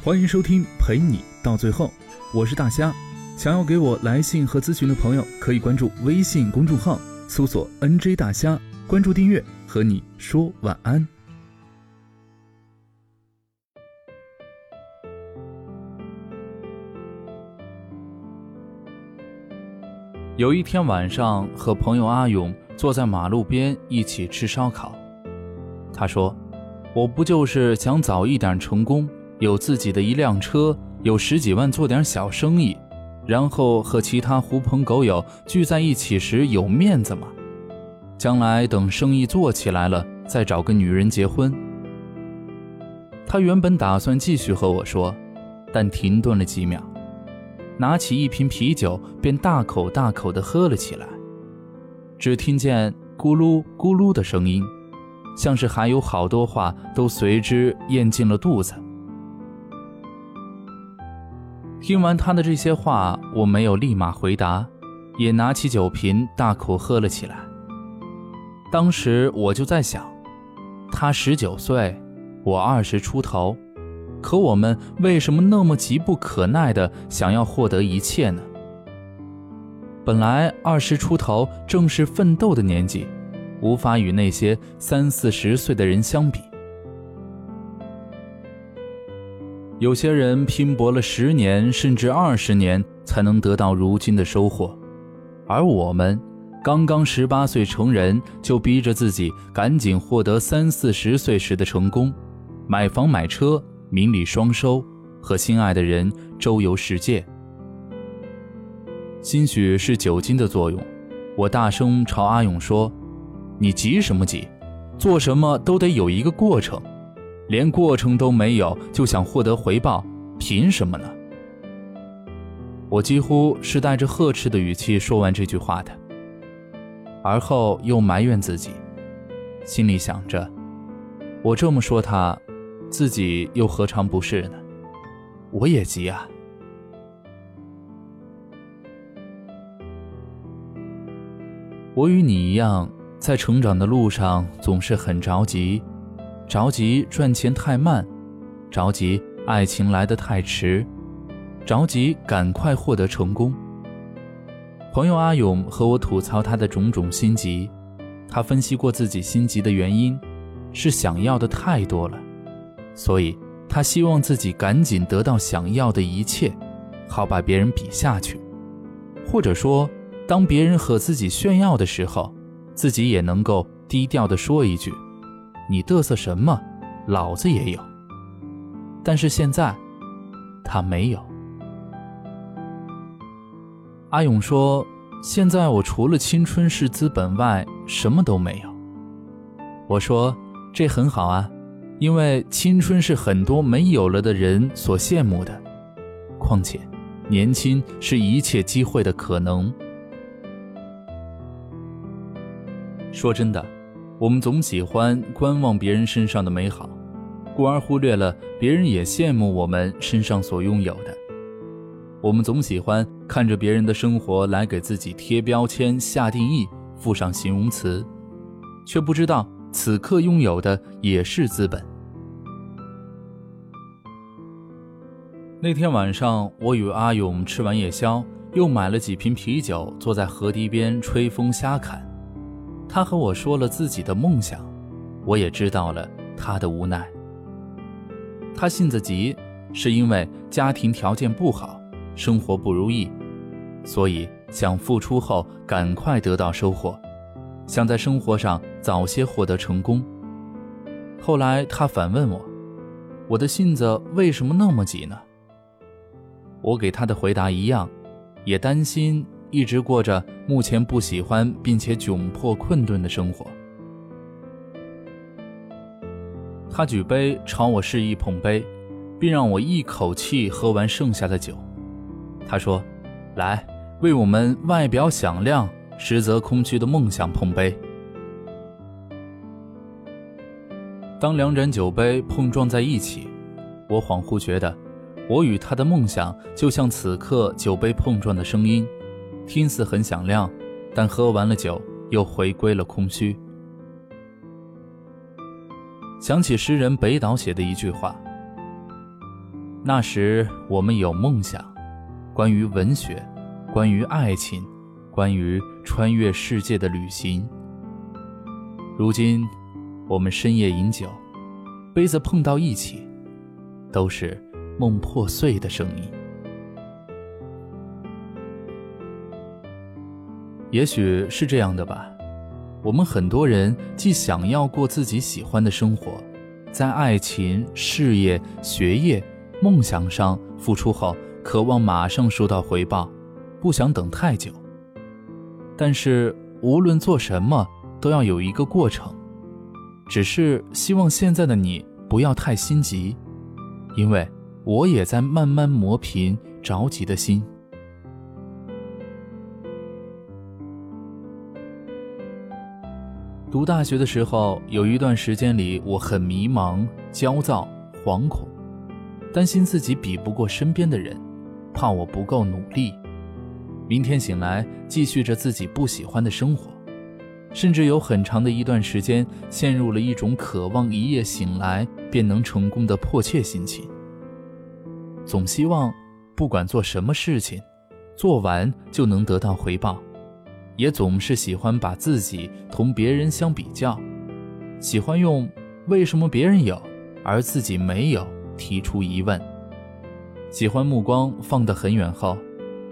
欢迎收听陪你到最后，我是大虾。想要给我来信和咨询的朋友，可以关注微信公众号，搜索 “nj 大虾”，关注订阅，和你说晚安。有一天晚上，和朋友阿勇坐在马路边一起吃烧烤，他说：“我不就是想早一点成功。”有自己的一辆车，有十几万做点小生意，然后和其他狐朋狗友聚在一起时有面子吗？将来等生意做起来了，再找个女人结婚。他原本打算继续和我说，但停顿了几秒，拿起一瓶啤酒便大口大口地喝了起来，只听见咕噜咕噜的声音，像是还有好多话都随之咽进了肚子。听完他的这些话，我没有立马回答，也拿起酒瓶大口喝了起来。当时我就在想，他十九岁，我二十出头，可我们为什么那么急不可耐的想要获得一切呢？本来二十出头正是奋斗的年纪，无法与那些三四十岁的人相比。有些人拼搏了十年甚至二十年才能得到如今的收获，而我们刚刚十八岁成人就逼着自己赶紧获得三四十岁时的成功，买房买车，名利双收，和心爱的人周游世界。兴许是酒精的作用，我大声朝阿勇说：“你急什么急？做什么都得有一个过程。”连过程都没有就想获得回报，凭什么呢？我几乎是带着呵斥的语气说完这句话的，而后又埋怨自己，心里想着：我这么说他，自己又何尝不是呢？我也急啊！我与你一样，在成长的路上总是很着急。着急赚钱太慢，着急爱情来得太迟，着急赶快获得成功。朋友阿勇和我吐槽他的种种心急，他分析过自己心急的原因，是想要的太多了，所以他希望自己赶紧得到想要的一切，好把别人比下去，或者说，当别人和自己炫耀的时候，自己也能够低调的说一句。你嘚瑟什么？老子也有。但是现在，他没有。阿勇说：“现在我除了青春是资本外，什么都没有。”我说：“这很好啊，因为青春是很多没有了的人所羡慕的。况且，年轻是一切机会的可能。”说真的。我们总喜欢观望别人身上的美好，故而忽略了别人也羡慕我们身上所拥有的。我们总喜欢看着别人的生活来给自己贴标签、下定义、附上形容词，却不知道此刻拥有的也是资本。那天晚上，我与阿勇吃完夜宵，又买了几瓶啤酒，坐在河堤边吹风瞎侃。他和我说了自己的梦想，我也知道了他的无奈。他性子急，是因为家庭条件不好，生活不如意，所以想付出后赶快得到收获，想在生活上早些获得成功。后来他反问我：“我的性子为什么那么急呢？”我给他的回答一样，也担心。一直过着目前不喜欢并且窘迫困顿的生活。他举杯朝我示意碰杯，并让我一口气喝完剩下的酒。他说：“来，为我们外表响亮、实则空虚的梦想碰杯。”当两盏酒杯碰撞在一起，我恍惚觉得，我与他的梦想就像此刻酒杯碰撞的声音。听似很响亮，但喝完了酒又回归了空虚。想起诗人北岛写的一句话：“那时我们有梦想，关于文学，关于爱情，关于穿越世界的旅行。如今，我们深夜饮酒，杯子碰到一起，都是梦破碎的声音。也许是这样的吧，我们很多人既想要过自己喜欢的生活，在爱情、事业、学业。梦想上付出后，渴望马上收到回报，不想等太久。但是无论做什么，都要有一个过程。只是希望现在的你不要太心急，因为我也在慢慢磨平着急的心。读大学的时候，有一段时间里，我很迷茫、焦躁、惶恐。担心自己比不过身边的人，怕我不够努力，明天醒来继续着自己不喜欢的生活，甚至有很长的一段时间陷入了一种渴望一夜醒来便能成功的迫切心情。总希望不管做什么事情，做完就能得到回报，也总是喜欢把自己同别人相比较，喜欢用为什么别人有而自己没有。提出疑问，喜欢目光放得很远后，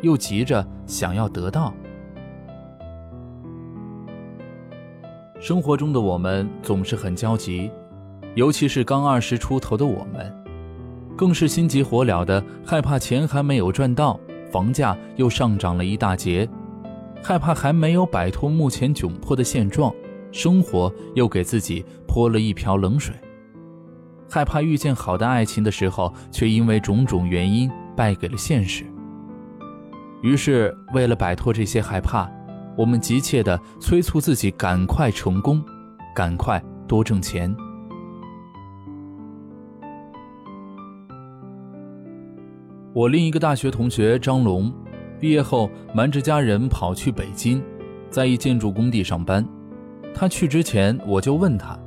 又急着想要得到。生活中的我们总是很焦急，尤其是刚二十出头的我们，更是心急火燎的，害怕钱还没有赚到，房价又上涨了一大截，害怕还没有摆脱目前窘迫的现状，生活又给自己泼了一瓢冷水。害怕遇见好的爱情的时候，却因为种种原因败给了现实。于是，为了摆脱这些害怕，我们急切地催促自己赶快成功，赶快多挣钱。我另一个大学同学张龙，毕业后瞒着家人跑去北京，在一建筑工地上班。他去之前，我就问他。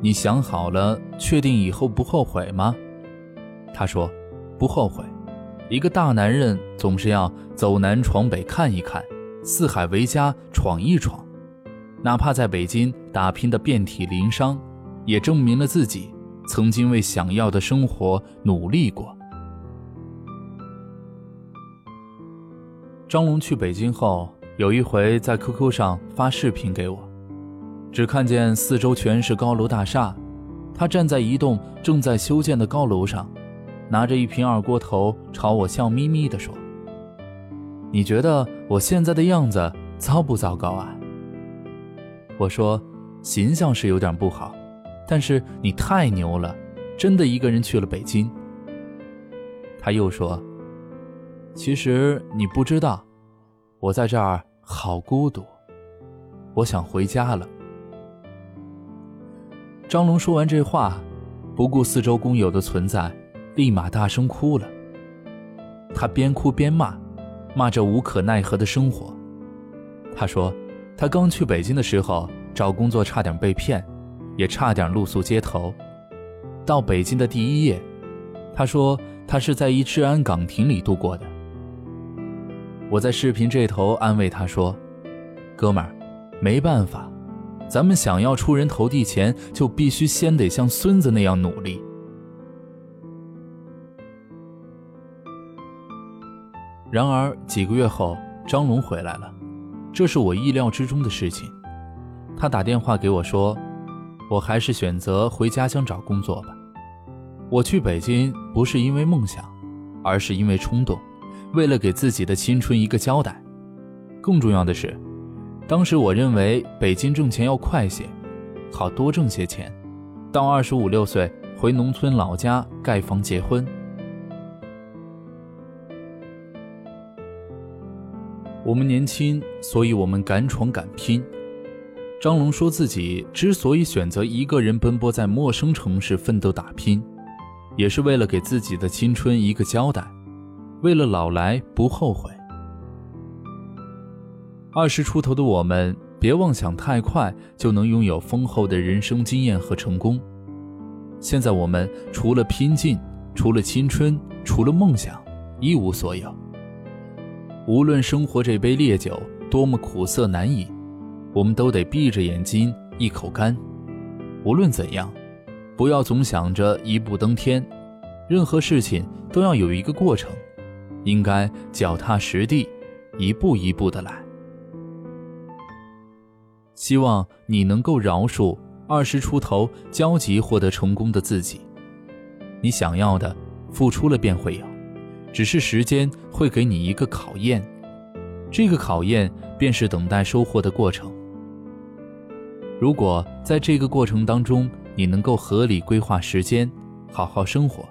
你想好了，确定以后不后悔吗？他说：“不后悔。一个大男人总是要走南闯北看一看，四海为家闯一闯，哪怕在北京打拼的遍体鳞伤，也证明了自己曾经为想要的生活努力过。”张龙去北京后，有一回在 QQ 上发视频给我。只看见四周全是高楼大厦，他站在一栋正在修建的高楼上，拿着一瓶二锅头朝我笑眯眯地说：“你觉得我现在的样子糟不糟糕啊？”我说：“形象是有点不好，但是你太牛了，真的一个人去了北京。”他又说：“其实你不知道，我在这儿好孤独，我想回家了。”张龙说完这话，不顾四周工友的存在，立马大声哭了。他边哭边骂，骂着无可奈何的生活。他说，他刚去北京的时候找工作差点被骗，也差点露宿街头。到北京的第一夜，他说他是在一治安岗亭里度过的。我在视频这头安慰他说：“哥们儿，没办法。”咱们想要出人头地前，就必须先得像孙子那样努力。然而几个月后，张龙回来了，这是我意料之中的事情。他打电话给我说：“我还是选择回家乡找工作吧。我去北京不是因为梦想，而是因为冲动，为了给自己的青春一个交代。更重要的是。”当时我认为北京挣钱要快些，好多挣些钱，到二十五六岁回农村老家盖房结婚。我们年轻，所以我们敢闯敢拼。张龙说自己之所以选择一个人奔波在陌生城市奋斗打拼，也是为了给自己的青春一个交代，为了老来不后悔。二十出头的我们，别妄想太快就能拥有丰厚的人生经验和成功。现在我们除了拼劲，除了青春，除了梦想，一无所有。无论生活这杯烈酒多么苦涩难饮，我们都得闭着眼睛一口干。无论怎样，不要总想着一步登天，任何事情都要有一个过程，应该脚踏实地，一步一步的来。希望你能够饶恕二十出头焦急获得成功的自己。你想要的，付出了便会有，只是时间会给你一个考验，这个考验便是等待收获的过程。如果在这个过程当中，你能够合理规划时间，好好生活，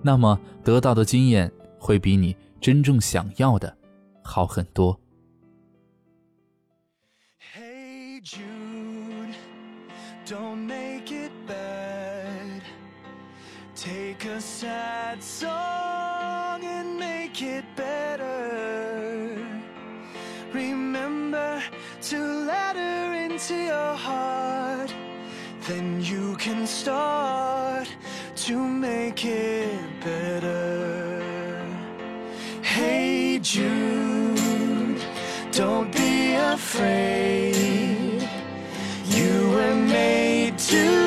那么得到的经验会比你真正想要的好很多。Hey Jude, don't make it bad. Take a sad song and make it better. Remember to let her into your heart. Then you can start to make it better. be Jude. Don't be afraid. You were made to.